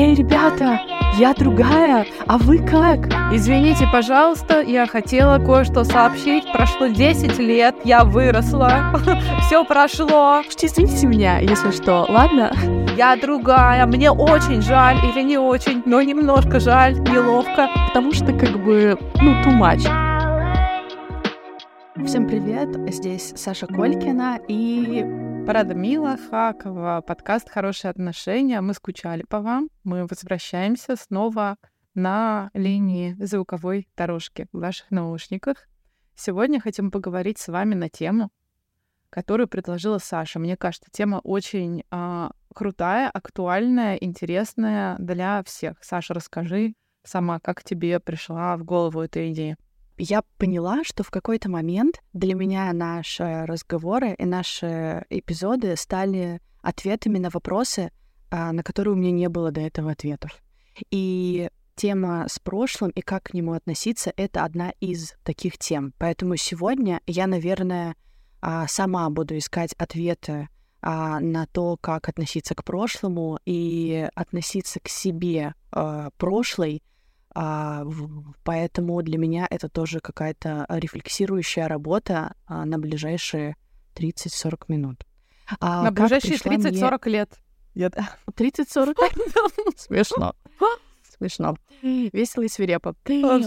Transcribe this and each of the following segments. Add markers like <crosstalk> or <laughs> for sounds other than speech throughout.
Эй, ребята, я другая, а вы как? Извините, пожалуйста, я хотела кое-что сообщить. Прошло 10 лет, я выросла. <laughs> Все прошло. Извините меня, если что, ладно? Я другая, мне очень жаль или не очень, но немножко жаль, неловко. Потому что как бы, ну, too much. Всем привет, здесь Саша Колькина и Радмила Хакова, подкаст «Хорошие отношения». Мы скучали по вам. Мы возвращаемся снова на линии звуковой дорожки в ваших наушниках. Сегодня хотим поговорить с вами на тему, которую предложила Саша. Мне кажется, тема очень э, крутая, актуальная, интересная для всех. Саша, расскажи сама, как тебе пришла в голову эта идея я поняла, что в какой-то момент для меня наши разговоры и наши эпизоды стали ответами на вопросы, а, на которые у меня не было до этого ответов. И тема с прошлым и как к нему относиться — это одна из таких тем. Поэтому сегодня я, наверное, а, сама буду искать ответы а, на то, как относиться к прошлому и относиться к себе прошлой а, поэтому для меня это тоже какая-то рефлексирующая работа а, на ближайшие 30-40 минут. А на ближайшие 30-40 мне... лет. 30-40? <laughs> <laughs> Смешно. <laughs> Смешно. Весело и свирепо.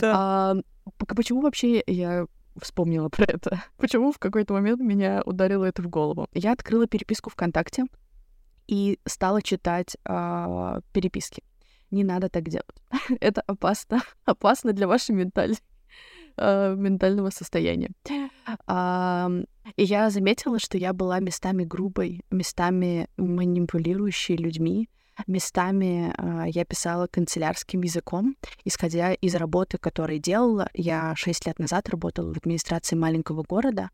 А, почему вообще я вспомнила про это? Почему в какой-то момент меня ударило это в голову? Я открыла переписку ВКонтакте и стала читать э, переписки не надо так делать. <laughs> Это опасно. <laughs> Опасно для вашей менталь... э, ментального состояния. И я заметила, что я была местами грубой, местами манипулирующей людьми, местами э, я писала канцелярским языком, исходя из работы, которую делала. Я шесть лет назад работала в администрации маленького города,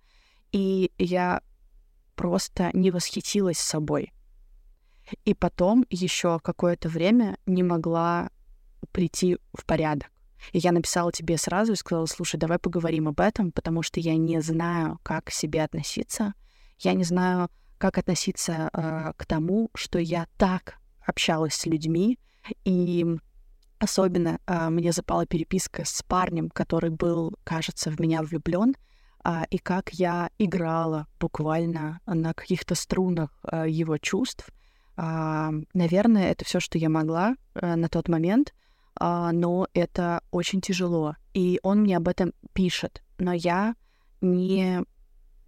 и я просто не восхитилась собой и потом еще какое-то время не могла прийти в порядок. И я написала тебе сразу и сказала, слушай, давай поговорим об этом, потому что я не знаю, как к себе относиться. Я не знаю, как относиться э, к тому, что я так общалась с людьми, и особенно э, мне запала переписка с парнем, который был, кажется, в меня влюблен, э, и как я играла буквально на каких-то струнах э, его чувств, а, наверное, это все, что я могла а, на тот момент, а, но это очень тяжело. И он мне об этом пишет, но я не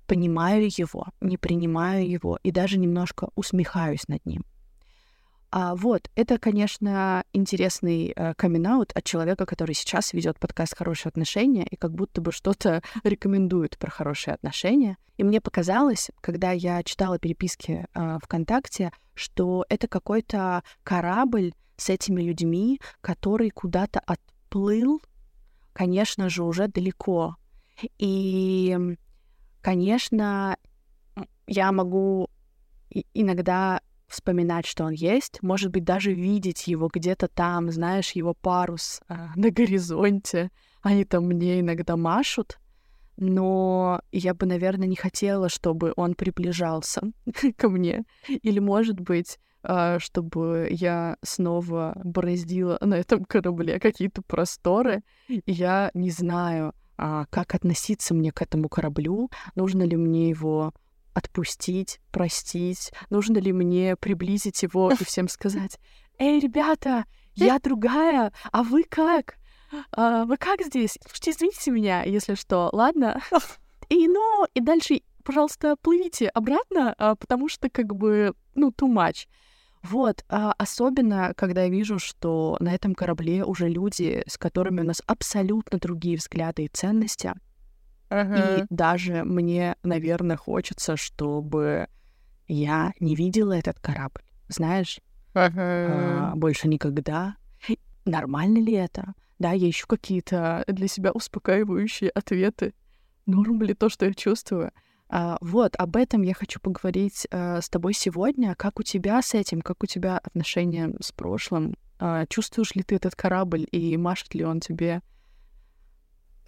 понимаю его, не принимаю его и даже немножко усмехаюсь над ним. А вот, это, конечно, интересный э, камин от человека, который сейчас ведет подкаст «Хорошие отношения» и как будто бы что-то <laughs> рекомендует про хорошие отношения. И мне показалось, когда я читала переписки э, ВКонтакте, что это какой-то корабль с этими людьми, который куда-то отплыл, конечно же, уже далеко. И, конечно, я могу иногда вспоминать, что он есть, может быть, даже видеть его где-то там, знаешь, его парус а, <laughs> на горизонте. Они там мне иногда машут, но я бы, наверное, не хотела, чтобы он приближался <laughs> ко мне. Или, может быть, а, чтобы я снова бороздила на этом корабле какие-то просторы. Я не знаю, а, как относиться мне к этому кораблю, нужно ли мне его отпустить, простить? Нужно ли мне приблизить его и всем сказать, «Эй, ребята, я другая, а вы как? А, вы как здесь? Слушайте, извините меня, если что, ладно?» И, ну, и дальше, пожалуйста, плывите обратно, а, потому что, как бы, ну, too much. Вот, а особенно, когда я вижу, что на этом корабле уже люди, с которыми у нас абсолютно другие взгляды и ценности, Ага. И даже мне, наверное, хочется, чтобы я не видела этот корабль. Знаешь, ага. а, больше никогда. Нормально ли это? Да, я ищу какие-то для себя успокаивающие ответы. Норм ли то, что я чувствую? А, вот, об этом я хочу поговорить а, с тобой сегодня. Как у тебя с этим? Как у тебя отношения с прошлым? А, чувствуешь ли ты этот корабль и машет ли он тебе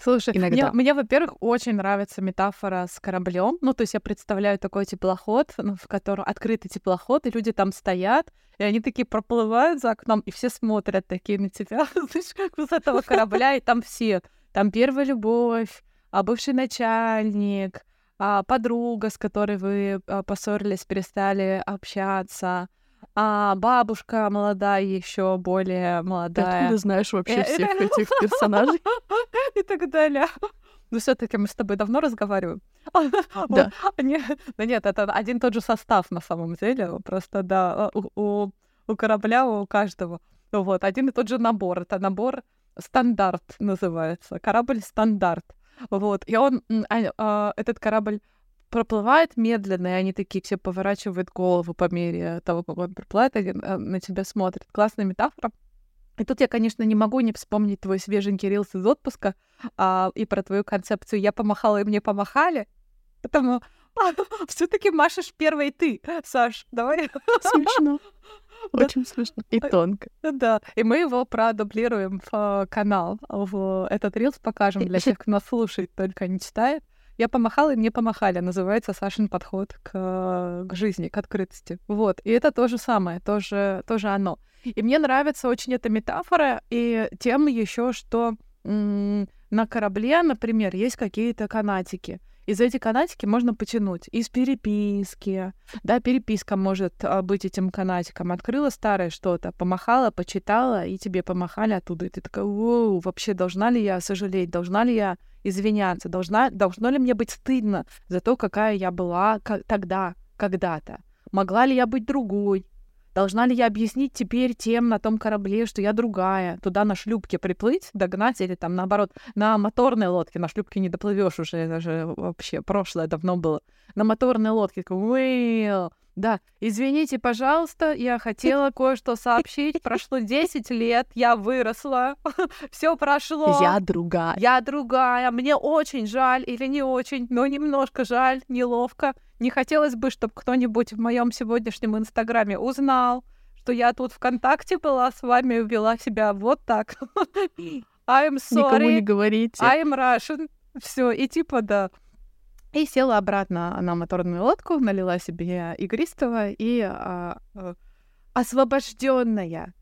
Слушай, Иногда. мне, мне, во-первых, очень нравится метафора с кораблем. Ну, то есть я представляю такой теплоход, ну, в котором открытый теплоход, и люди там стоят, и они такие проплывают за окном, и все смотрят такие на тебя, <laughs> знаешь, как с этого корабля, и там все. Там первая любовь, а бывший начальник, а подруга, с которой вы а, поссорились, перестали общаться, а бабушка молодая, еще более Ты молодая. откуда знаешь вообще Э, всех это- этих <laughs> персонажей? и так далее. Ну, все-таки мы с тобой давно разговариваем. <laughs> Да. Не- Да нет, это один тот же состав на самом деле. Просто, да, у, корабля, у каждого. Вот, один и тот же набор. Это набор стандарт называется. Корабль стандарт. Вот, и он, а, а, этот корабль проплывает медленно, и они такие все поворачивают голову по мере того, как он проплывает, они э, на тебя смотрят. Классная метафора. И тут я, конечно, не могу не вспомнить твой свеженький рилс из отпуска а, и про твою концепцию «я помахала, и мне помахали». Потому <laughs> все-таки машешь первой ты, Саш. Давай. Смешно. <laughs> Очень смешно. И тонко. Да, и мы его продублируем в э, канал, в этот рилс покажем для тех, кто нас слушает, только не читает. Я помахала, и мне помахали. Называется Сашин подход к, э, к жизни, к открытости. Вот. И это то же самое, тоже, тоже оно. И мне нравится очень эта метафора, и тем еще, что на корабле, например, есть какие-то канатики. Из эти канатики можно потянуть из переписки. Да, переписка может а, быть этим канатиком. Открыла старое что-то, помахала, почитала, и тебе помахали оттуда. И ты такая, «Воу, вообще должна ли я сожалеть, должна ли я извиняться, должна, должно ли мне быть стыдно за то, какая я была тогда, когда-то? Могла ли я быть другой? Должна ли я объяснить теперь тем на том корабле, что я другая, туда на шлюпке приплыть, догнать или там наоборот на моторной лодке, на шлюпке не доплывешь уже, это же вообще прошлое давно было. На моторной лодке, «Уэйл». да, извините, пожалуйста, я хотела <laughs> кое-что сообщить. Прошло 10 лет, я выросла, <laughs> все прошло. Я другая. Я другая, мне очень жаль или не очень, но немножко жаль, неловко. Не хотелось бы, чтобы кто-нибудь в моем сегодняшнем инстаграме узнал, что я тут ВКонтакте была с вами и вела себя вот так. <laughs> I'm Никому не sorry, говорите. I'm Russian. Все, и типа да. И села обратно на моторную лодку, налила себе игристого и а, а, освобожденная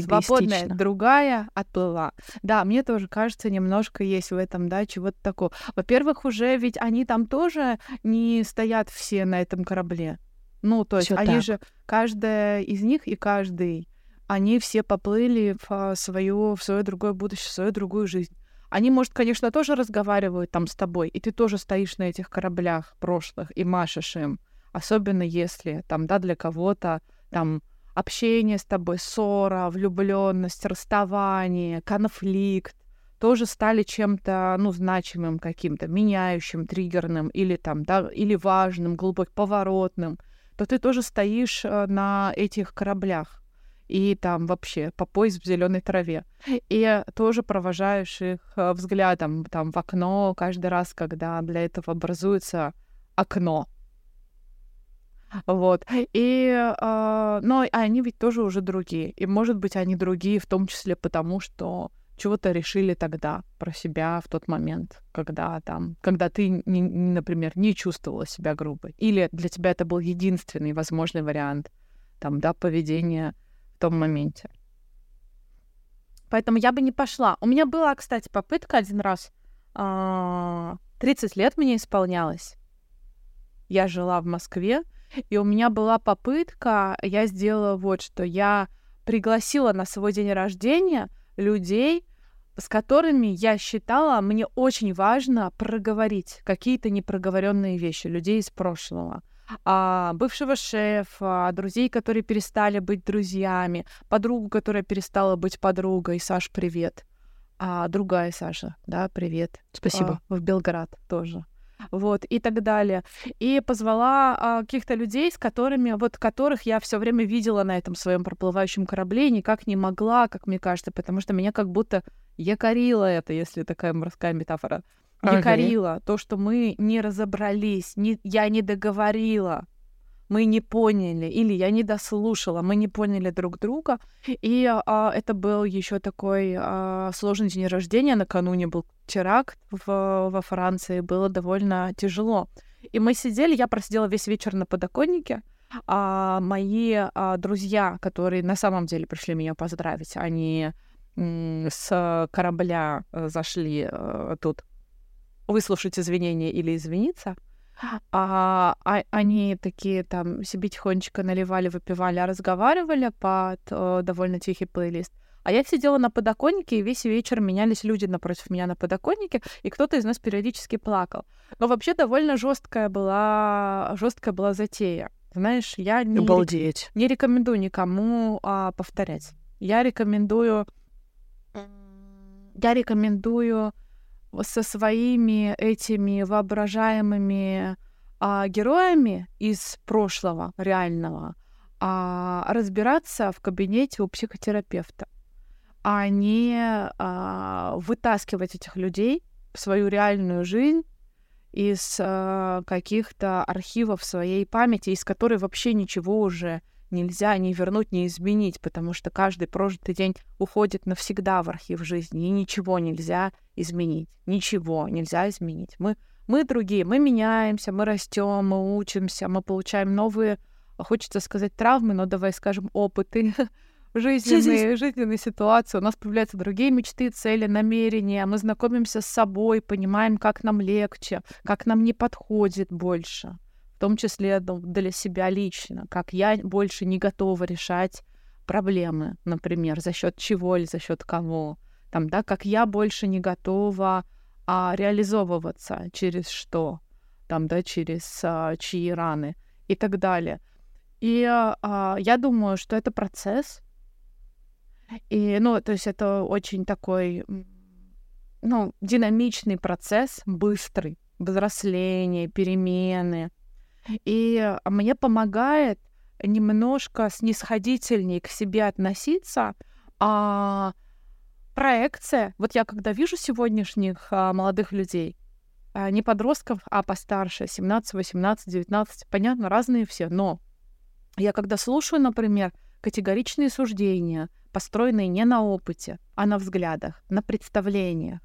свободная другая отплыла. Да, мне тоже кажется, немножко есть в этом, да, чего-то такого. Во-первых, уже ведь они там тоже не стоят все на этом корабле. Ну, то есть Всё они так. же, каждая из них и каждый, они все поплыли в свое, в свое другое будущее, в свою другую жизнь. Они, может, конечно, тоже разговаривают там с тобой, и ты тоже стоишь на этих кораблях прошлых и машешь им. Особенно если там, да, для кого-то там общение с тобой, ссора, влюбленность, расставание, конфликт тоже стали чем-то, ну, значимым каким-то, меняющим, триггерным или там, да, или важным, глубоким, поворотным, то ты тоже стоишь э, на этих кораблях и там вообще по пояс в зеленой траве. И тоже провожаешь их э, взглядом там в окно каждый раз, когда для этого образуется окно. Вот. И, а, но они ведь тоже уже другие. И, может быть, они другие в том числе потому, что чего-то решили тогда про себя в тот момент, когда там, когда ты, не- например, не чувствовала себя грубой. Или для тебя это был единственный возможный вариант там, да, поведения в том моменте. Поэтому я бы не пошла. У меня была, кстати, попытка один раз. а, 30 лет мне исполнялось. Я жила в Москве, и у меня была попытка, я сделала вот что. Я пригласила на свой день рождения людей, с которыми я считала, мне очень важно проговорить какие-то непроговоренные вещи, людей из прошлого. А, бывшего шефа, друзей, которые перестали быть друзьями, подругу, которая перестала быть подругой. Саш, привет. А, другая Саша, да, привет. Спасибо. А, в Белград тоже. Вот, и так далее. И позвала а, каких-то людей, с которыми, вот которых я все время видела на этом своем проплывающем корабле, никак не могла, как мне кажется, потому что меня как будто якорило это, если такая морская метафора. Ага. Якорило то, что мы не разобрались, не, я не договорила. Мы не поняли, или я не дослушала, мы не поняли друг друга. И а, это был еще такой а, сложный день рождения. Накануне был теракт в, во Франции, было довольно тяжело. И мы сидели, я просидела весь вечер на подоконнике, а мои а, друзья, которые на самом деле пришли меня поздравить, они с корабля э, зашли э, тут выслушать извинения или извиниться, а, а они такие там себе тихонечко наливали, выпивали, а разговаривали под э, довольно тихий плейлист. А я сидела на подоконнике, и весь вечер менялись люди напротив меня на подоконнике, и кто-то из нас периодически плакал. Но вообще довольно жесткая была, жесткая была затея. Знаешь, я не, Обалдеть. не рекомендую никому а, повторять. Я рекомендую я рекомендую со своими этими воображаемыми а, героями из прошлого реального а, разбираться в кабинете у психотерапевта, а не а, вытаскивать этих людей в свою реальную жизнь из а, каких-то архивов своей памяти, из которой вообще ничего уже нельзя ни вернуть, ни изменить, потому что каждый прожитый день уходит навсегда в архив жизни, и ничего нельзя изменить. Ничего нельзя изменить. Мы, мы другие, мы меняемся, мы растем, мы учимся, мы получаем новые, хочется сказать, травмы, но давай скажем, опыты <laughs> жизненные, жизненные ситуации. У нас появляются другие мечты, цели, намерения. Мы знакомимся с собой, понимаем, как нам легче, как нам не подходит больше том числе для себя лично, как я больше не готова решать проблемы, например, за счет чего или за счет кого, там, да, как я больше не готова а, реализовываться через что, там, да, через а, чьи раны и так далее. И а, я думаю, что это процесс, и, ну, то есть это очень такой, ну, динамичный процесс, быстрый, взросление, перемены, и а, мне помогает немножко снисходительнее к себе относиться, а проекция. Вот я когда вижу сегодняшних а, молодых людей, а, не подростков, а постарше, 17, 18, 19, понятно, разные все, но я когда слушаю, например, категоричные суждения, построенные не на опыте, а на взглядах, на представлениях,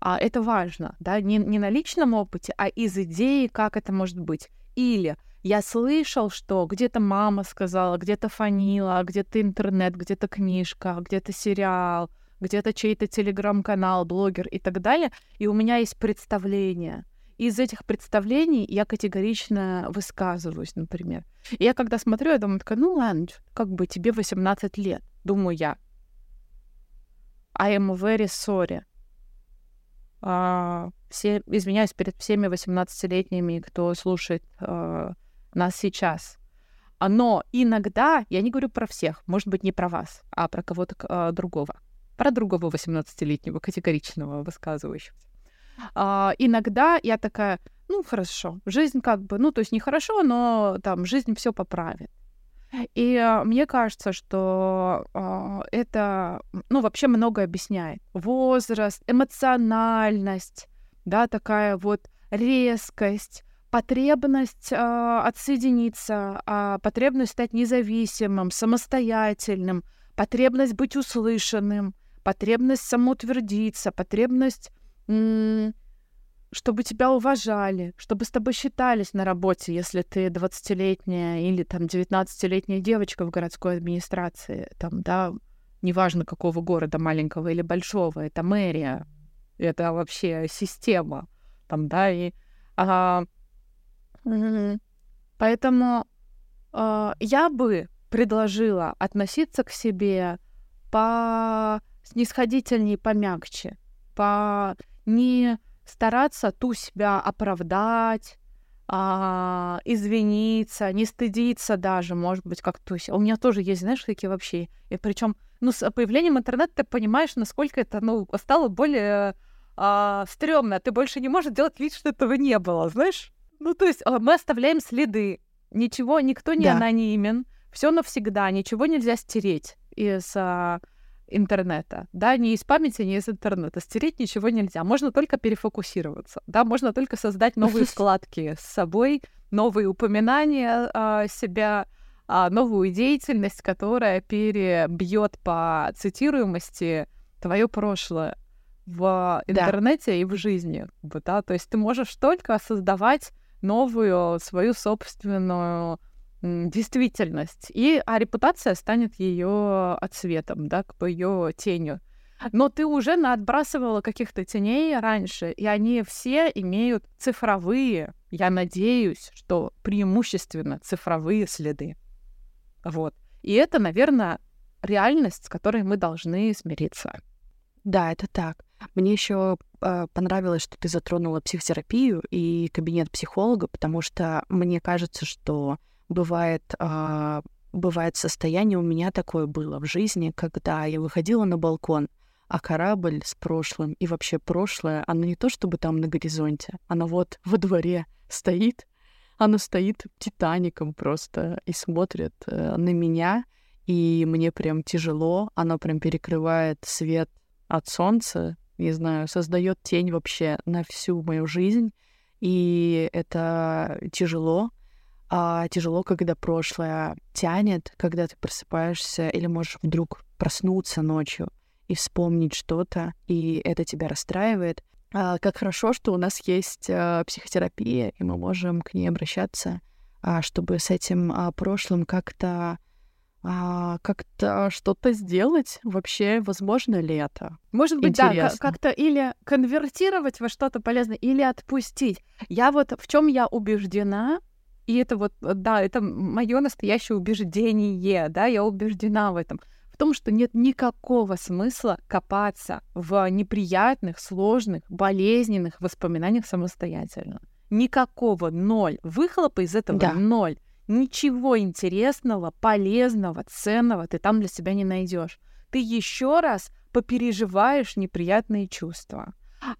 а это важно, да, не, не на личном опыте, а из идеи, как это может быть. Или я слышал, что где-то мама сказала, где-то фанила, где-то интернет, где-то книжка, где-то сериал, где-то чей-то телеграм-канал, блогер и так далее, и у меня есть представление. из этих представлений я категорично высказываюсь, например. И я когда смотрю, я думаю, такая, ну ладно, как бы тебе 18 лет, думаю я. I am very sorry. А, все, извиняюсь перед всеми 18-летними, кто слушает а, нас сейчас. Но иногда, я не говорю про всех, может быть, не про вас, а про кого-то а, другого. Про другого 18-летнего, категоричного, высказывающегося. А, иногда я такая, ну, хорошо, жизнь как бы, ну, то есть нехорошо, но там жизнь все поправит. И э, мне кажется, что э, это, ну, вообще много объясняет. Возраст, эмоциональность, да, такая вот резкость, потребность э, отсоединиться, э, потребность стать независимым, самостоятельным, потребность быть услышанным, потребность самоутвердиться, потребность чтобы тебя уважали, чтобы с тобой считались на работе, если ты 20-летняя или там 19-летняя девочка в городской администрации, там, да, неважно какого города, маленького или большого, это мэрия, это вообще система, там, да, и а, поэтому а, я бы предложила относиться к себе по снисходительнее, помягче, по не стараться ту себя оправдать, а, извиниться, не стыдиться даже, может быть, как то У меня тоже есть, знаешь, какие вообще. И причем, ну, с появлением интернета ты понимаешь, насколько это, ну, стало более а, стрёмно. Ты больше не можешь делать вид, что этого не было, знаешь? Ну, то есть а, мы оставляем следы. Ничего, никто не да. анонимен. Все навсегда, ничего нельзя стереть из а, интернета, да, не из памяти, не из интернета. Стереть ничего нельзя. Можно только перефокусироваться, да, можно только создать новые <laughs> вкладки с собой, новые упоминания а, себя, а, новую деятельность, которая перебьет по цитируемости твое прошлое в интернете да. и в жизни. Да? То есть ты можешь только создавать новую свою собственную действительность. И, а репутация станет ее отцветом, да, бы ее тенью. Но ты уже наотбрасывала каких-то теней раньше, и они все имеют цифровые, я надеюсь, что преимущественно цифровые следы. Вот. И это, наверное, реальность, с которой мы должны смириться. Да, это так. Мне еще э, понравилось, что ты затронула психотерапию и кабинет психолога, потому что мне кажется, что бывает, э, бывает состояние, у меня такое было в жизни, когда я выходила на балкон, а корабль с прошлым и вообще прошлое, оно не то чтобы там на горизонте, оно вот во дворе стоит, оно стоит Титаником просто и смотрит э, на меня, и мне прям тяжело, оно прям перекрывает свет от солнца, не знаю, создает тень вообще на всю мою жизнь, и это тяжело. А тяжело, когда прошлое тянет, когда ты просыпаешься или можешь вдруг проснуться ночью и вспомнить что-то, и это тебя расстраивает. А, как хорошо, что у нас есть а, психотерапия, и мы можем к ней обращаться, а, чтобы с этим а, прошлым как-то а, как-то что-то сделать? Вообще, возможно ли это? Может быть, Интересно. да, как-то или конвертировать во что-то полезное, или отпустить. Я вот в чем я убеждена, и это вот, да, это мое настоящее убеждение, да, я убеждена в этом, в том, что нет никакого смысла копаться в неприятных, сложных, болезненных воспоминаниях самостоятельно. Никакого, ноль. Выхлопа из этого да. ноль ничего интересного, полезного, ценного ты там для себя не найдешь. Ты еще раз попереживаешь неприятные чувства.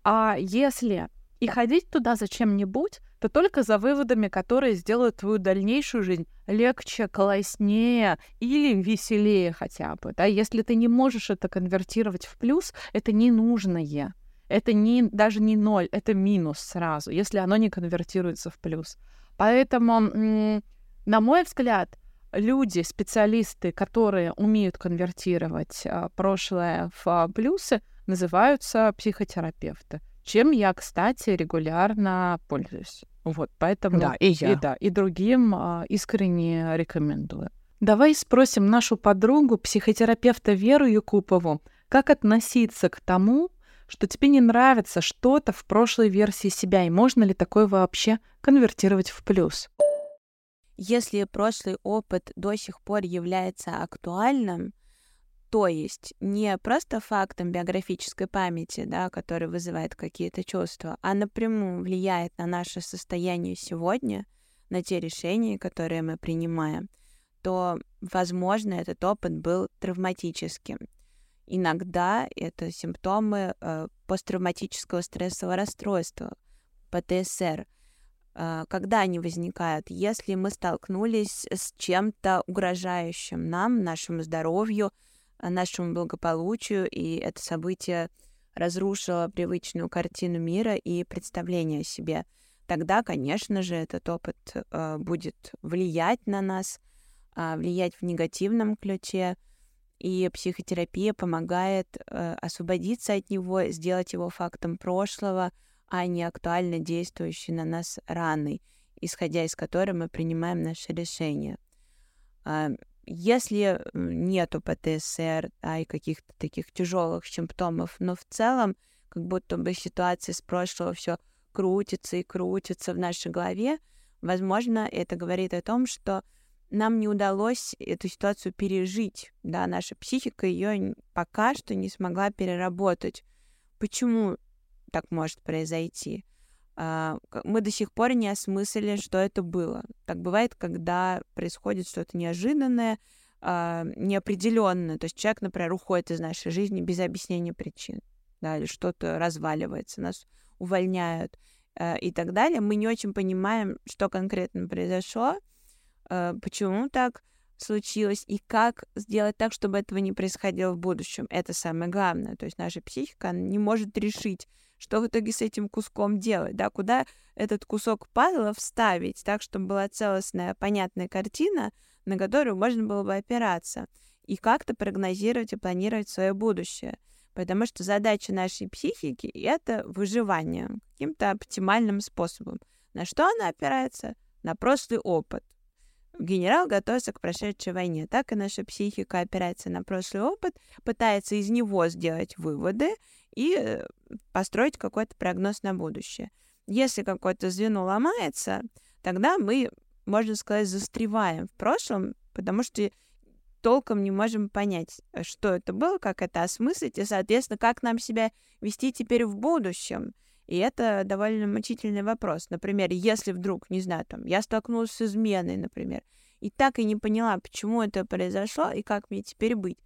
А если и ходить туда за чем-нибудь, то только за выводами, которые сделают твою дальнейшую жизнь легче, класснее или веселее хотя бы. Да? Если ты не можешь это конвертировать в плюс, это ненужное. Это не, даже не ноль, это минус сразу, если оно не конвертируется в плюс. Поэтому на мой взгляд, люди, специалисты, которые умеют конвертировать а, прошлое в плюсы, называются психотерапевты. Чем я, кстати, регулярно пользуюсь. Вот, поэтому да, и я. И, да, и другим а, искренне рекомендую. Давай спросим нашу подругу, психотерапевта Веру Якупову, как относиться к тому, что тебе не нравится что-то в прошлой версии себя, и можно ли такое вообще конвертировать в плюс? если прошлый опыт до сих пор является актуальным, то есть не просто фактом биографической памяти, да, который вызывает какие-то чувства, а напрямую влияет на наше состояние сегодня, на те решения, которые мы принимаем, то, возможно, этот опыт был травматическим. Иногда это симптомы э, посттравматического стрессового расстройства, ПТСР – а, когда они возникают, если мы столкнулись с чем-то угрожающим нам, нашему здоровью, нашему благополучию, и это событие разрушило привычную картину мира и представление о себе, тогда, конечно же, этот опыт э, будет влиять на нас, э, влиять в негативном ключе, и психотерапия помогает э, освободиться от него, сделать его фактом прошлого, а не актуально действующей на нас раной, исходя из которой мы принимаем наши решения. Если нету ПТСР, а и каких-то таких тяжелых симптомов, но в целом как будто бы ситуация с прошлого все крутится и крутится в нашей голове, возможно, это говорит о том, что нам не удалось эту ситуацию пережить, да, наша психика ее пока что не смогла переработать. Почему так может произойти. А, мы до сих пор не осмыслили, что это было. Так бывает, когда происходит что-то неожиданное, а, неопределенное. То есть человек, например, уходит из нашей жизни без объяснения причин, да, или что-то разваливается, нас увольняют а, и так далее. Мы не очень понимаем, что конкретно произошло, почему так. случилось, и как сделать так, чтобы этого не происходило в будущем. Это самое главное. То есть наша психика не может решить, что в итоге с этим куском делать, да, куда этот кусок пазла вставить, так, чтобы была целостная, понятная картина, на которую можно было бы опираться, и как-то прогнозировать и планировать свое будущее. Потому что задача нашей психики — это выживание каким-то оптимальным способом. На что она опирается? На прошлый опыт. Генерал готовится к прошедшей войне. Так и наша психика опирается на прошлый опыт, пытается из него сделать выводы и э, построить какой-то прогноз на будущее. Если какое-то звено ломается, тогда мы, можно сказать, застреваем в прошлом, потому что толком не можем понять, что это было, как это осмыслить, и, соответственно, как нам себя вести теперь в будущем. И это довольно мучительный вопрос. Например, если вдруг, не знаю, там, я столкнулась с изменой, например, и так и не поняла, почему это произошло и как мне теперь быть,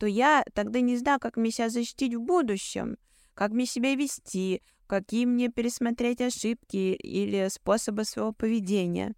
то я тогда не знаю, как мне себя защитить в будущем, как мне себя вести, какие мне пересмотреть ошибки или способы своего поведения.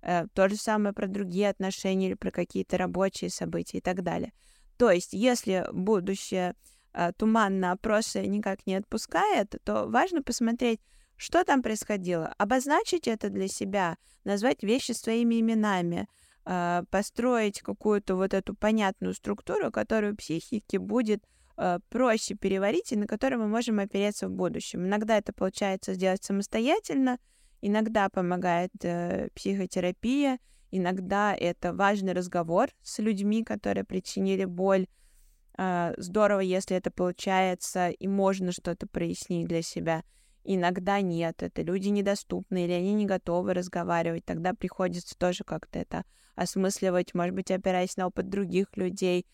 Э, то же самое про другие отношения или про какие-то рабочие события и так далее. То есть, если будущее э, туманно, а прошлое никак не отпускает, то важно посмотреть, что там происходило, обозначить это для себя, назвать вещи своими именами, э, построить какую-то вот эту понятную структуру, которую психике будет э, проще переварить и на которую мы можем опереться в будущем. Иногда это получается сделать самостоятельно, Иногда помогает э, психотерапия, иногда это важный разговор с людьми, которые причинили боль. Э, здорово, если это получается и можно что-то прояснить для себя. Иногда нет, это люди недоступны или они не готовы разговаривать, тогда приходится тоже как-то это осмысливать, может быть, опираясь на опыт других людей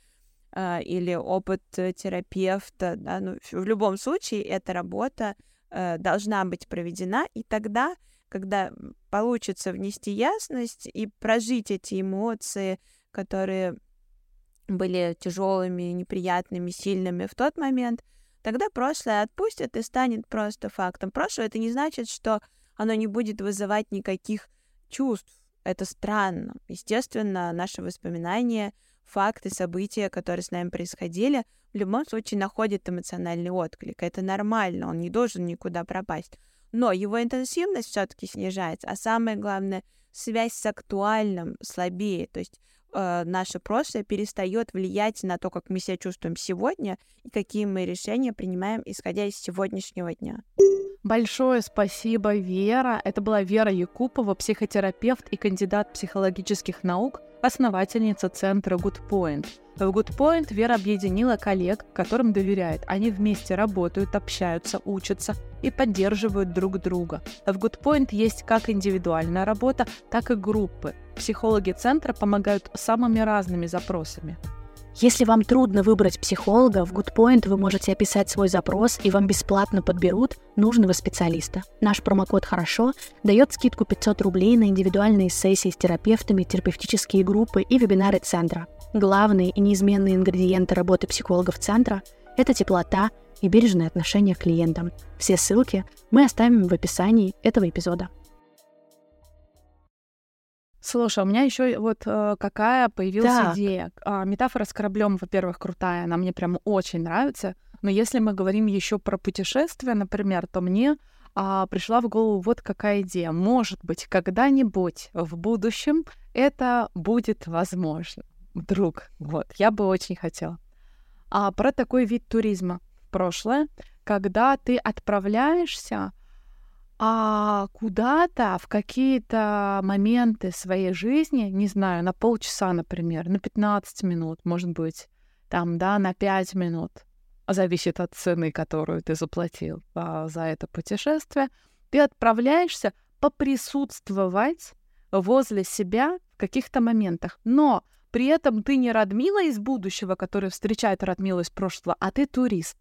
э, или опыт терапевта. Да? Ну, в любом случае, эта работа э, должна быть проведена, и тогда когда получится внести ясность и прожить эти эмоции, которые были тяжелыми, неприятными, сильными в тот момент, тогда прошлое отпустит и станет просто фактом. Прошлое это не значит, что оно не будет вызывать никаких чувств. Это странно. Естественно, наши воспоминания, факты, события, которые с нами происходили, в любом случае находят эмоциональный отклик. Это нормально, он не должен никуда пропасть но его интенсивность все-таки снижается, а самое главное, связь с актуальным слабее, то есть э, наше прошлое перестает влиять на то, как мы себя чувствуем сегодня и какие мы решения принимаем, исходя из сегодняшнего дня. Большое спасибо, Вера. Это была Вера Якупова, психотерапевт и кандидат психологических наук, основательница центра Good Point. В Good Point Вера объединила коллег, которым доверяет. Они вместе работают, общаются, учатся и поддерживают друг друга. В Good Point есть как индивидуальная работа, так и группы. Психологи центра помогают самыми разными запросами. Если вам трудно выбрать психолога, в GoodPoint вы можете описать свой запрос, и вам бесплатно подберут нужного специалиста. Наш промокод «Хорошо» дает скидку 500 рублей на индивидуальные сессии с терапевтами, терапевтические группы и вебинары центра. Главные и неизменные ингредиенты работы психологов центра – это теплота и бережное отношение к клиентам. Все ссылки мы оставим в описании этого эпизода. Слушай, у меня еще вот э, какая появилась так. идея. А, метафора с кораблем, во-первых, крутая, она мне прям очень нравится. Но если мы говорим еще про путешествия, например, то мне а, пришла в голову вот какая идея. Может быть, когда-нибудь в будущем это будет возможно. Вдруг. Вот, я бы очень хотела. А про такой вид туризма в прошлое, когда ты отправляешься а куда-то в какие-то моменты своей жизни, не знаю, на полчаса, например, на 15 минут, может быть, там, да, на 5 минут, зависит от цены, которую ты заплатил а, за это путешествие, ты отправляешься поприсутствовать возле себя в каких-то моментах. Но при этом ты не Радмила из будущего, который встречает Радмилу из прошлого, а ты турист.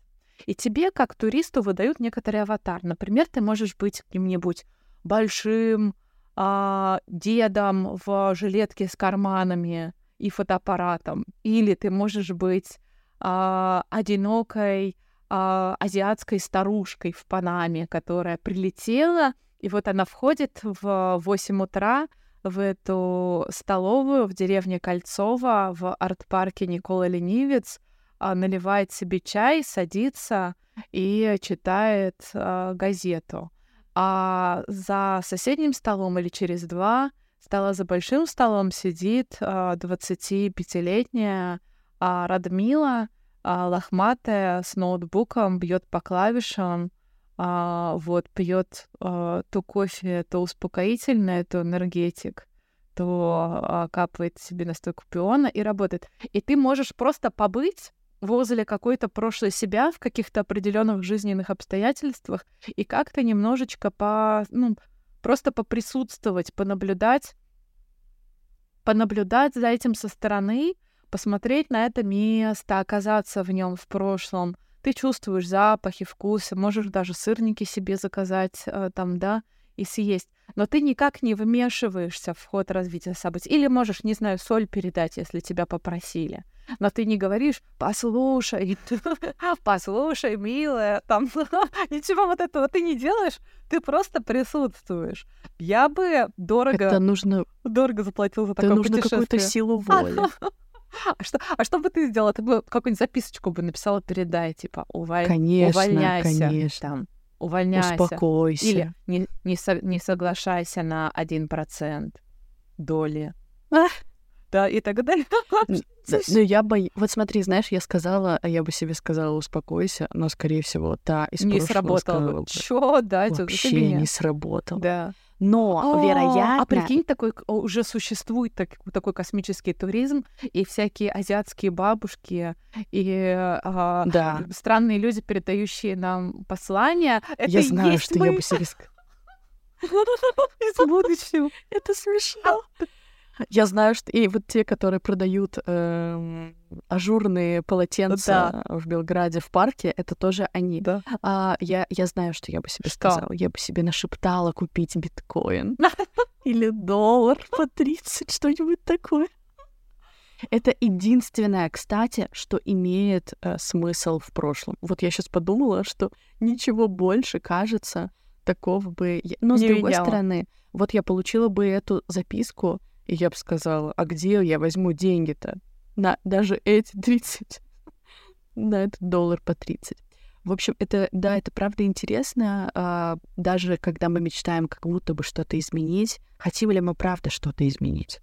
И тебе, как туристу, выдают некоторый аватар. Например, ты можешь быть каким-нибудь большим а, дедом в жилетке с карманами и фотоаппаратом. Или ты можешь быть а, одинокой а, азиатской старушкой в Панаме, которая прилетела, и вот она входит в 8 утра в эту столовую в деревне Кольцово в арт-парке Никола Ленивец, а, наливает себе чай, садится и читает а, газету. А за соседним столом или через два стола за большим столом сидит 25-летняя Радмила, лохматая, с ноутбуком, бьет по клавишам, вот, пьет то кофе, то успокоительное, то энергетик то капает себе настойку пиона и работает. И ты можешь просто побыть возле какой-то прошлой себя в каких-то определенных жизненных обстоятельствах и как-то немножечко по, ну, просто поприсутствовать, понаблюдать, понаблюдать за этим со стороны, посмотреть на это место, оказаться в нем в прошлом. Ты чувствуешь запахи, вкусы, можешь даже сырники себе заказать э, там, да, и съесть. Но ты никак не вмешиваешься в ход развития событий. Или можешь, не знаю, соль передать, если тебя попросили но ты не говоришь «послушай, <laughs> послушай, милая», там <laughs> ничего вот этого ты не делаешь, ты просто присутствуешь. Я бы дорого... Это нужно... Дорого заплатил за такое нужно какую-то силу воли. <laughs> А что, а что бы ты сделала? Ты бы какую-нибудь записочку бы написала, передай, типа, уволь... конечно, увольняйся. Конечно. Там, увольняйся. Успокойся. Или не, не, со, не соглашайся на один процент доли да, и так далее. <laughs> Ну, я бы... Вот смотри, знаешь, я сказала, а я бы себе сказала, успокойся, но, скорее всего, та из Не сработало. Чё, да, Вообще не сработало. Да. Но, а, вероятно... А прикинь, такой уже существует так, такой космический туризм, и всякие азиатские бабушки, и а, да. странные люди, передающие нам послания. Я знаю, что я бы себе сказала. <laughs> Из будущего. Это смешно. Я знаю, что и вот те, которые продают э, ажурные полотенца да. в Белграде в парке, это тоже они. Да. А, я, я знаю, что я бы себе что? сказала. Я бы себе нашептала купить биткоин <laughs> или доллар по 30, что-нибудь такое. Это единственное, кстати, что имеет э, смысл в прошлом. Вот я сейчас подумала, что ничего больше, кажется, такого бы... Но Не с другой видела. стороны, вот я получила бы эту записку, и я бы сказала, а где я возьму деньги-то? На даже эти 30, <laughs> на этот доллар по 30. В общем, это, да, это правда интересно, а, даже когда мы мечтаем как будто бы что-то изменить, хотим ли мы правда что-то изменить?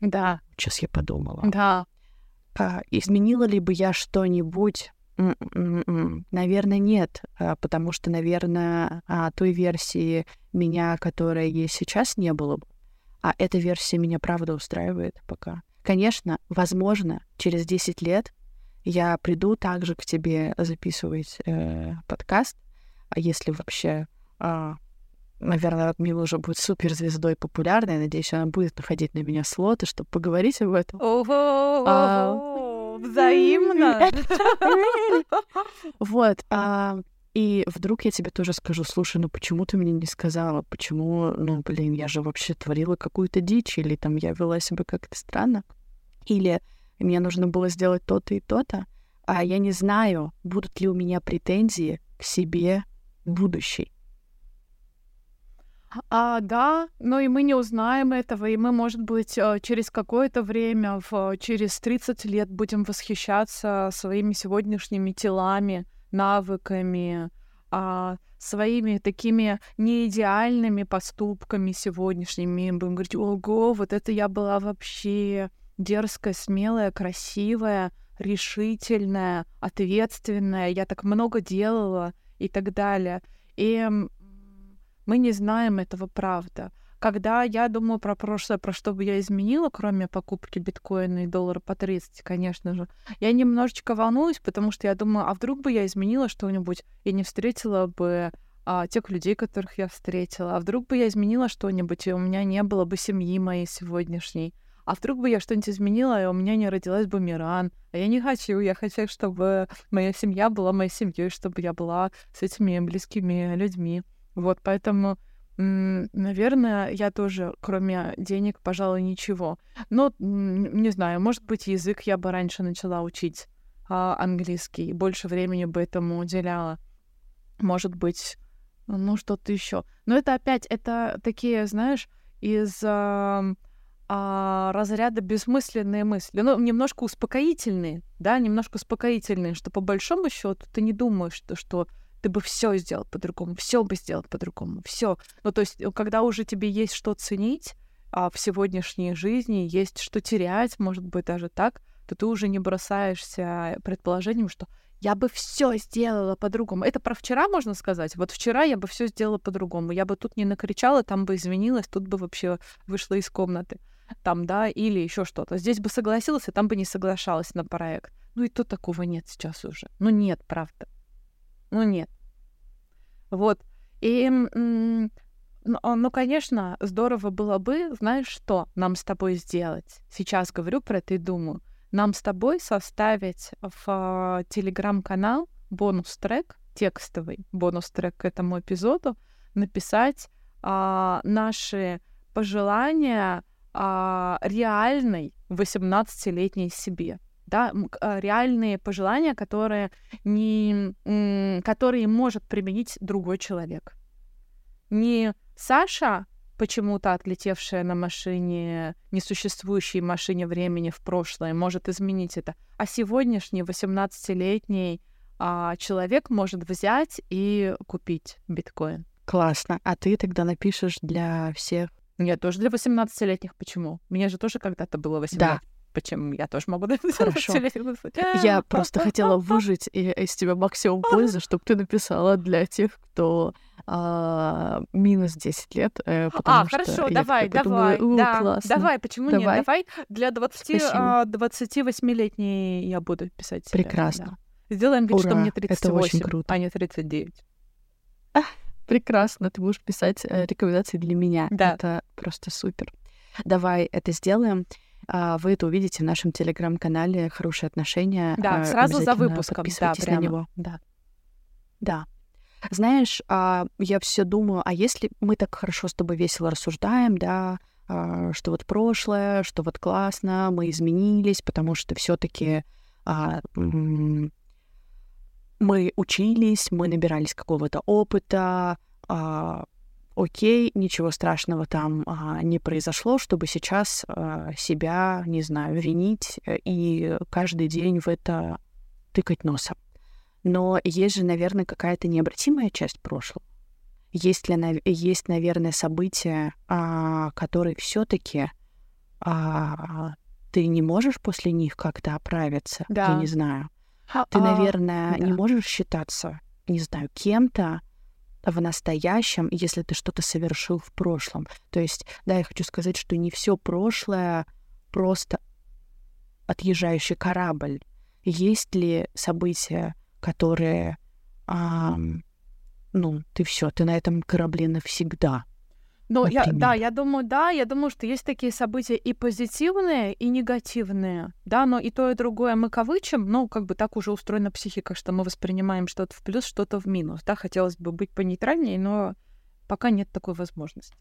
Да. Сейчас я подумала. Да. А, изменила ли бы я что-нибудь? Наверное, нет, а, потому что, наверное, а, той версии меня, которая есть сейчас, не было бы. А эта версия меня правда устраивает пока. Конечно, возможно, через 10 лет я приду также к тебе записывать э, подкаст, а если вообще, э, наверное, Мила уже будет суперзвездой популярной, надеюсь, она будет находить на меня слоты, чтобы поговорить об этом. Ого, взаимно. <laughs> Вот. И вдруг я тебе тоже скажу, слушай, ну почему ты мне не сказала? Почему, ну, блин, я же вообще творила какую-то дичь, или там я вела себя как-то странно, или мне нужно было сделать то-то и то-то, а я не знаю, будут ли у меня претензии к себе будущей. А, да, но и мы не узнаем этого, и мы, может быть, э, через какое-то время, в, через 30 лет будем восхищаться своими сегодняшними телами, навыками, а, своими такими неидеальными поступками сегодняшними. Будем говорить, ого, вот это я была вообще дерзкая, смелая, красивая, решительная, ответственная, я так много делала и так далее. И мы не знаем этого, правда. Когда я думаю про прошлое, про что бы я изменила, кроме покупки биткоина и доллара по 30, конечно же, я немножечко волнуюсь, потому что я думаю, а вдруг бы я изменила что-нибудь и не встретила бы а, тех людей, которых я встретила, а вдруг бы я изменила что-нибудь, и у меня не было бы семьи моей сегодняшней, а вдруг бы я что-нибудь изменила, и у меня не родилась бы Миран. А я не хочу, я хочу, чтобы моя семья была моей семьей, чтобы я была с этими близкими людьми. Вот, поэтому Наверное, я тоже, кроме денег, пожалуй, ничего. Но, не знаю, может быть, язык я бы раньше начала учить а, английский, больше времени бы этому уделяла. Может быть, ну, что-то еще. Но это опять, это такие, знаешь, из а, а, разряда бессмысленные мысли, ну, немножко успокоительные, да, немножко успокоительные, что по большому счету ты не думаешь, что, что ты бы все сделал по-другому, все бы сделал по-другому, все. Ну, то есть, когда уже тебе есть что ценить а, в сегодняшней жизни, есть что терять, может быть, даже так, то ты уже не бросаешься предположением, что я бы все сделала по-другому. Это про вчера можно сказать. Вот вчера я бы все сделала по-другому. Я бы тут не накричала, там бы извинилась, тут бы вообще вышла из комнаты. Там, да, или еще что-то. Здесь бы согласилась, а там бы не соглашалась на проект. Ну и тут такого нет сейчас уже. Ну нет, правда. Ну нет. Вот. И, ну, конечно, здорово было бы, знаешь что, нам с тобой сделать. Сейчас говорю про это и думаю нам с тобой составить в а, телеграм-канал бонус-трек, текстовый бонус-трек к этому эпизоду, написать а, наши пожелания а, реальной 18-летней себе. Да, а, реальные пожелания, которые, не, которые может применить другой человек. Не Саша почему-то отлетевшая на машине, несуществующей машине времени в прошлое, может изменить это. А сегодняшний 18-летний а, человек может взять и купить биткоин. Классно. А ты тогда напишешь для всех? Нет, тоже для 18-летних. Почему? Мне же тоже когда-то было 18. Да. Почему я тоже могу <laughs> Хорошо. Я просто хотела выжить из тебя максимум пользы, <laughs> чтобы ты написала для тех, кто а, минус 10 лет. Э, а, хорошо, давай, давай, да, давай, почему давай. нет? Давай для 20, а, 28-летней я буду писать. Прекрасно. Да. Сделаем вид, Ура, что мне 38, это очень круто. а не 39. прекрасно, ты будешь писать э, рекомендации для меня. Да. Это просто супер. Давай это сделаем. А, вы это увидите в нашем телеграм-канале «Хорошие отношения». Да, сразу за выпуском. Да, прямо. на него. Да. Да. Знаешь, а, я все думаю, а если мы так хорошо с тобой весело рассуждаем, да, а, что вот прошлое, что вот классно, мы изменились, потому что все-таки мы учились, мы набирались какого-то опыта, окей, ничего страшного там а, не произошло, чтобы сейчас а, себя, не знаю, винить э, и каждый день в это тыкать носом. Но есть же, наверное, какая-то необратимая часть прошлого. Есть ли, есть, наверное, события, а, которые все-таки а, ты не можешь после них как-то оправиться, да. я не знаю. Ты, наверное, да. не можешь считаться, не знаю, кем-то, в настоящем, если ты что-то совершил в прошлом. То есть, да, я хочу сказать, что не все прошлое просто отъезжающий корабль. Есть ли события, которые, а, ну, ты все, ты на этом корабле навсегда. Ну, я, да, я думаю, да, я думаю, что есть такие события и позитивные, и негативные, да, но и то, и другое мы кавычим, ну, как бы так уже устроена психика, что мы воспринимаем что-то в плюс, что-то в минус, да, хотелось бы быть понейтральнее, но пока нет такой возможности.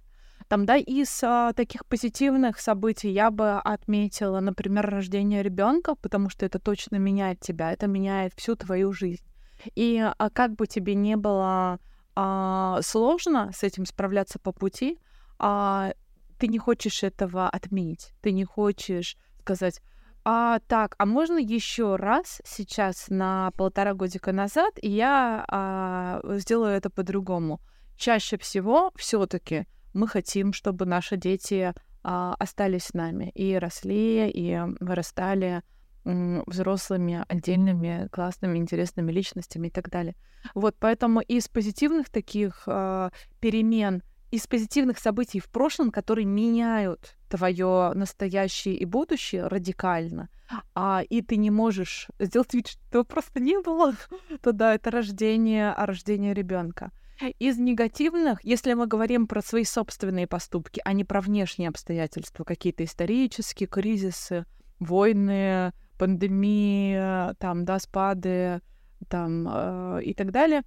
Там, да, из а, таких позитивных событий я бы отметила, например, рождение ребенка, потому что это точно меняет тебя, это меняет всю твою жизнь. И а как бы тебе не было а, сложно с этим справляться по пути, а ты не хочешь этого отменить, ты не хочешь сказать, а, так, а можно еще раз сейчас на полтора годика назад, и я а, сделаю это по-другому. Чаще всего все-таки мы хотим, чтобы наши дети а, остались с нами и росли, и вырастали взрослыми, отдельными, классными, интересными личностями и так далее. Вот, поэтому из позитивных таких э, перемен, из позитивных событий в прошлом, которые меняют твое настоящее и будущее радикально, а, и ты не можешь сделать вид, что этого просто не было, <laughs> то да, это рождение, а рождение ребенка. Из негативных, если мы говорим про свои собственные поступки, а не про внешние обстоятельства, какие-то исторические кризисы, войны, пандемия, там, да, спады, там, э, и так далее,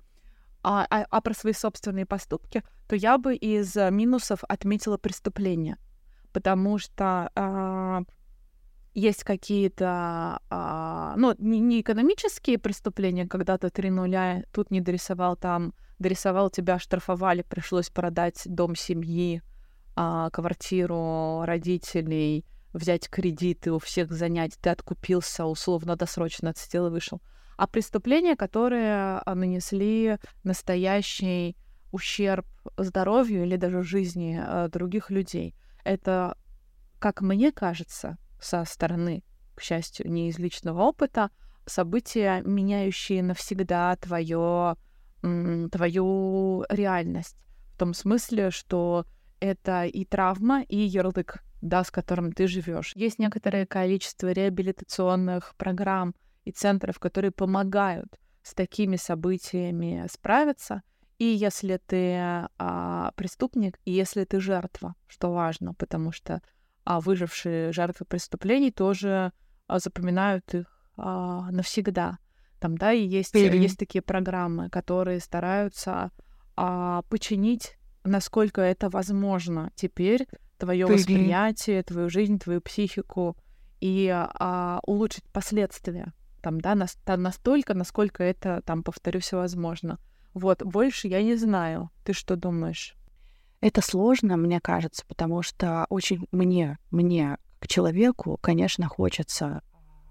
а, а, а про свои собственные поступки, то я бы из минусов отметила преступления, потому что э, есть какие-то, э, ну, не, не экономические преступления, когда ты три нуля тут не дорисовал, там дорисовал, тебя штрафовали, пришлось продать дом семьи, а, квартиру родителей, взять кредиты у всех занять, ты откупился условно-досрочно, отсидел и вышел. А преступления, которые а, нанесли настоящий ущерб здоровью или даже жизни а, других людей. Это, как мне кажется, со стороны, к счастью, не из личного опыта, события, меняющие навсегда твое, твою реальность. В том смысле, что это и травма, и ярлык, да, с которым ты живешь. Есть некоторое количество реабилитационных программ и центров, которые помогают с такими событиями справиться. И если ты а, преступник, и если ты жертва, что важно, потому что а, выжившие жертвы преступлений тоже а, запоминают их а, навсегда. Там, да, и есть, mm-hmm. есть такие программы, которые стараются а, починить насколько это возможно теперь, твое восприятие, твою жизнь, твою психику и а, улучшить последствия. Там, да, нас, там настолько, насколько это, там, повторюсь, возможно. Вот, больше я не знаю. Ты что думаешь? Это сложно, мне кажется, потому что очень мне, мне, к человеку, конечно, хочется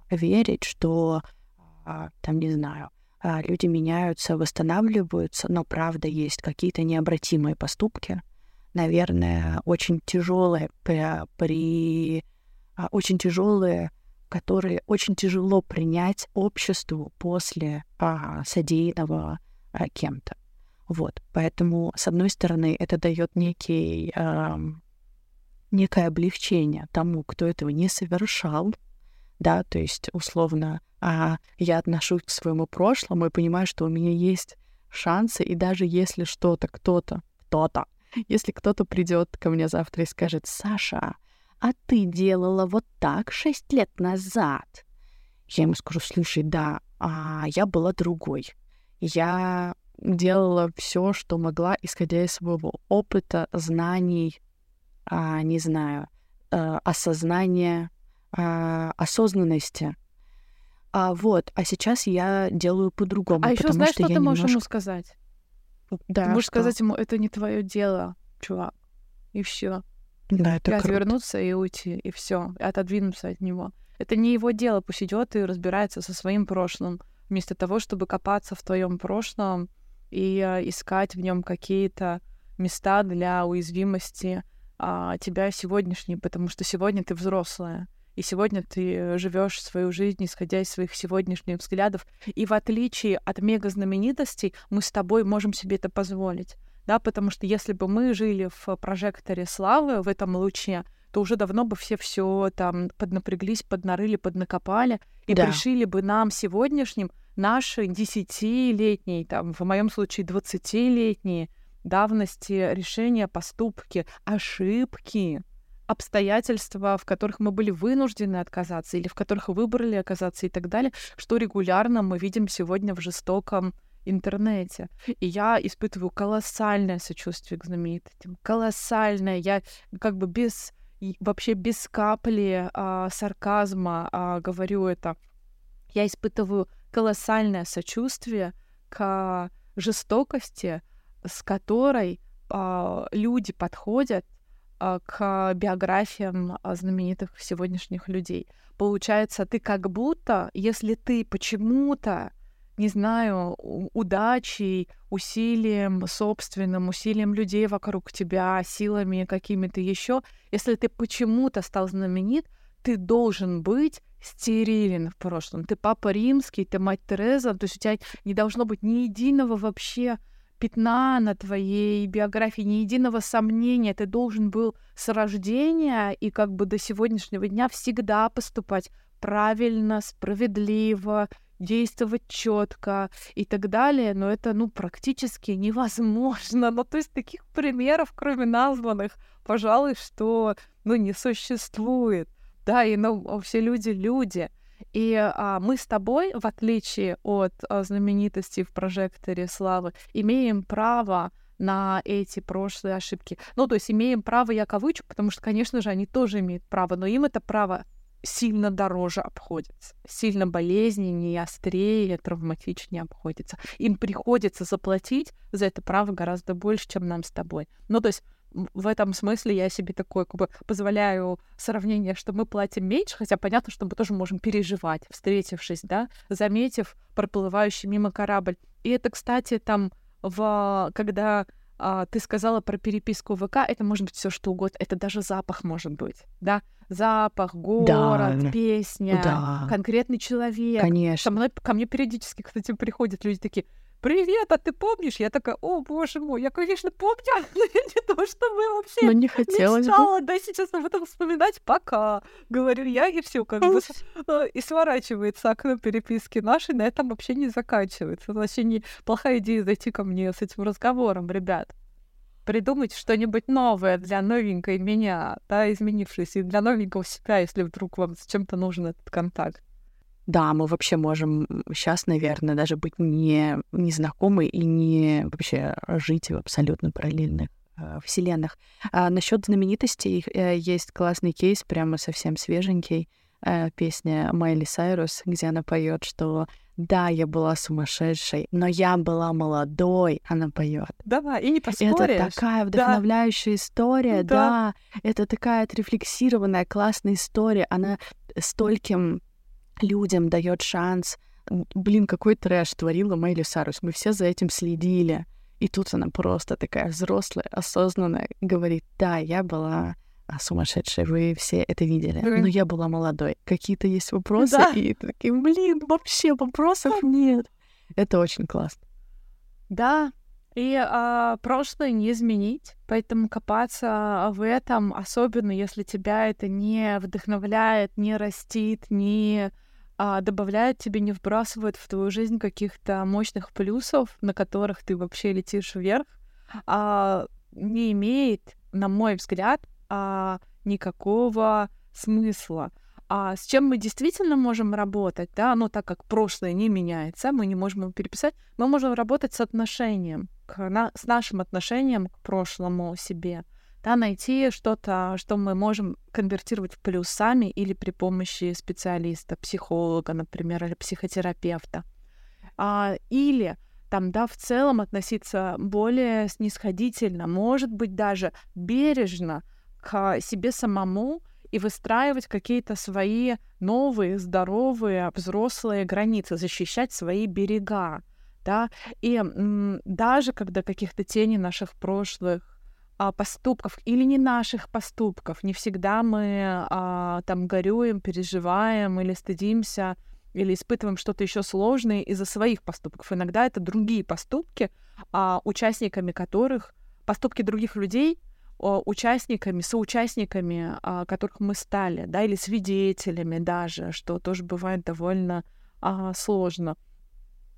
верить, что, а, там, не знаю, а, люди меняются, восстанавливаются, но правда есть какие-то необратимые поступки, наверное, очень тяжелые при, а, очень тяжелые, которые очень тяжело принять обществу после а, содеянного а, кем-то. Вот, поэтому с одной стороны это дает некий а, некое облегчение тому, кто этого не совершал, да, то есть условно а я отношусь к своему прошлому и понимаю, что у меня есть шансы, и даже если что-то, кто-то, кто-то, если кто-то придет ко мне завтра и скажет, Саша, а ты делала вот так шесть лет назад, я ему скажу, слушай, да, а я была другой. Я делала все, что могла, исходя из своего опыта, знаний, а, не знаю, а, осознания, а, осознанности. А вот, а сейчас я делаю по-другому. А еще знаешь, что, что ты немножко... можешь ему сказать? Да. Ты можешь что? сказать ему, это не твое дело, чувак. И все. Да, это и круто. отвернуться и уйти, и все, и отодвинуться от него. Это не его дело, пусть идет и разбирается со своим прошлым, вместо того, чтобы копаться в твоем прошлом и э, искать в нем какие-то места для уязвимости а, тебя сегодняшней, потому что сегодня ты взрослая и сегодня ты живешь свою жизнь, исходя из своих сегодняшних взглядов. И в отличие от мега-знаменитостей, мы с тобой можем себе это позволить. Да, потому что если бы мы жили в прожекторе славы, в этом луче, то уже давно бы все все там поднапряглись, поднарыли, поднакопали и да. пришили бы нам сегодняшним наши десятилетние, там, в моем случае двадцатилетние давности решения, поступки, ошибки, обстоятельства, в которых мы были вынуждены отказаться или в которых выбрали оказаться и так далее, что регулярно мы видим сегодня в жестоком интернете. И я испытываю колоссальное сочувствие к знаменитостям. Колоссальное. Я как бы без вообще без капли а, сарказма а, говорю это. Я испытываю колоссальное сочувствие к жестокости, с которой а, люди подходят к биографиям а, знаменитых сегодняшних людей. Получается, ты как будто, если ты почему-то, не знаю, удачей, усилием собственным, усилием людей вокруг тебя, силами какими-то еще, если ты почему-то стал знаменит, ты должен быть стерилен в прошлом. Ты папа римский, ты мать Тереза, то есть у тебя не должно быть ни единого вообще пятна на твоей биографии, ни единого сомнения. Ты должен был с рождения и как бы до сегодняшнего дня всегда поступать правильно, справедливо, действовать четко и так далее, но это, ну, практически невозможно. Ну, то есть таких примеров, кроме названных, пожалуй, что, ну, не существует. Да, и, ну, все люди люди. И а, мы с тобой, в отличие от а, знаменитостей в прожекторе славы, имеем право на эти прошлые ошибки. Ну, то есть имеем право, я кавычу, потому что, конечно же, они тоже имеют право, но им это право сильно дороже обходится, сильно болезненнее, острее, травматичнее обходится. Им приходится заплатить за это право гораздо больше, чем нам с тобой. Ну, то есть в этом смысле я себе такое как бы позволяю сравнение, что мы платим меньше, хотя понятно, что мы тоже можем переживать, встретившись, да, заметив проплывающий мимо корабль. И это, кстати, там в когда а, ты сказала про переписку ВК, это может быть все что угодно, это даже запах может быть, да, запах, город, да. песня, да. конкретный человек. Конечно. Со мной, ко мне периодически, кстати, приходят люди такие, привет, а ты помнишь? Я такая, о, боже мой, я, конечно, помню, <laughs> но не то, что вы вообще но не хотелось мечтала, бы. да, сейчас об этом вспоминать, пока, говорю я, и все как бы, э, и сворачивается окно переписки нашей, на этом вообще не заканчивается. Вообще не плохая идея зайти ко мне с этим разговором, ребят. Придумать что-нибудь новое для новенькой меня, да, изменившейся, и для новенького себя, если вдруг вам с чем-то нужен этот контакт. Да, мы вообще можем сейчас, наверное, даже быть не незнакомы и не вообще жить в абсолютно параллельных э, вселенных. А насчет знаменитостей э, есть классный кейс, прямо совсем свеженький. Э, песня Майли Сайрус, где она поет, что да, я была сумасшедшей, но я была молодой, она поет. Да, и не поспоришь. Это такая вдохновляющая да. история, да. да. Это такая отрефлексированная, классная история. Она стольким людям дает шанс. Блин, какой трэш творила Майли Сарус. Мы все за этим следили. И тут она просто такая взрослая, осознанная, говорит, да, я была а, сумасшедшая, вы все это видели. Но я была молодой. Какие-то есть вопросы, да. и такие, блин, вообще вопросов нет. Это очень классно. Да, и а, прошлое не изменить, поэтому копаться в этом, особенно если тебя это не вдохновляет, не растит, не а, добавляет тебе, не вбрасывает в твою жизнь каких-то мощных плюсов, на которых ты вообще летишь вверх, а, не имеет, на мой взгляд, а, никакого смысла. А с чем мы действительно можем работать, да, ну так как прошлое не меняется, мы не можем его переписать, мы можем работать с отношением, на, с нашим отношением к прошлому себе да, найти что-то, что мы можем конвертировать в плюс сами или при помощи специалиста, психолога, например, или психотерапевта. А, или там, да, в целом относиться более снисходительно, может быть, даже бережно к себе самому и выстраивать какие-то свои новые, здоровые, взрослые границы, защищать свои берега, да, и м, даже когда каких-то тени наших прошлых а, поступков или не наших поступков. Не всегда мы а, там горюем, переживаем или стыдимся, или испытываем что-то еще сложное из-за своих поступков. Иногда это другие поступки, а, участниками которых, поступки других людей, участниками, соучастниками, а, которых мы стали, да, или свидетелями даже, что тоже бывает довольно а, сложно.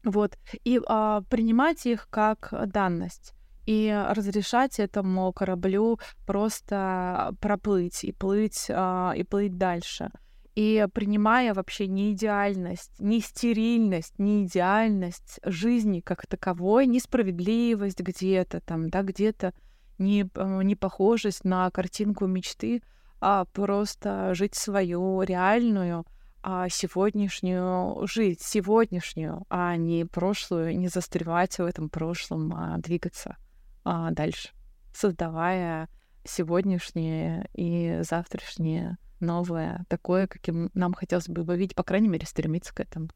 Вот. И а, принимать их как данность и разрешать этому кораблю просто проплыть и плыть, а, и плыть дальше. И принимая вообще не идеальность, не стерильность, не идеальность жизни как таковой, несправедливость где-то там, да, где-то не, а, не похожесть на картинку мечты, а просто жить свою реальную, а сегодняшнюю жизнь, сегодняшнюю, а не прошлую, не застревать в этом прошлом, а двигаться а, дальше, создавая сегодняшнее и завтрашнее новое, такое, каким нам хотелось бы видеть, по крайней мере, стремиться к этому.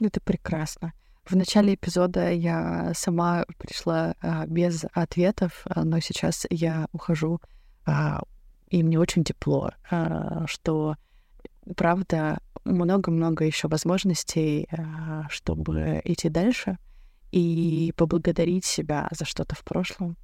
Это прекрасно. В начале эпизода я сама пришла а, без ответов, а, но сейчас я ухожу, а, и мне очень тепло, а, что правда много-много еще возможностей, а, чтобы идти дальше — и поблагодарить себя за что-то в прошлом,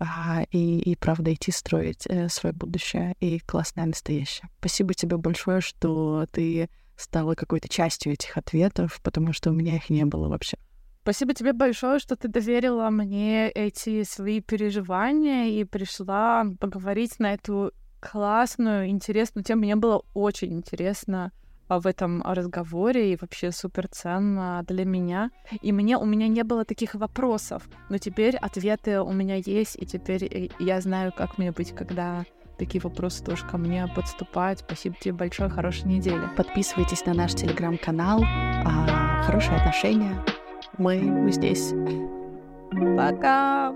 а, и, и правда идти строить э, свое будущее и классное настоящее. Спасибо тебе большое, что ты стала какой-то частью этих ответов, потому что у меня их не было вообще. Спасибо тебе большое, что ты доверила мне эти свои переживания и пришла поговорить на эту классную, интересную тему. Мне было очень интересно в этом разговоре и вообще супер ценно для меня. И мне у меня не было таких вопросов, но теперь ответы у меня есть, и теперь я знаю, как мне быть, когда такие вопросы тоже ко мне подступают. Спасибо тебе большое, хорошей недели. Подписывайтесь на наш телеграм-канал. А, хорошие отношения. Мы здесь. Пока!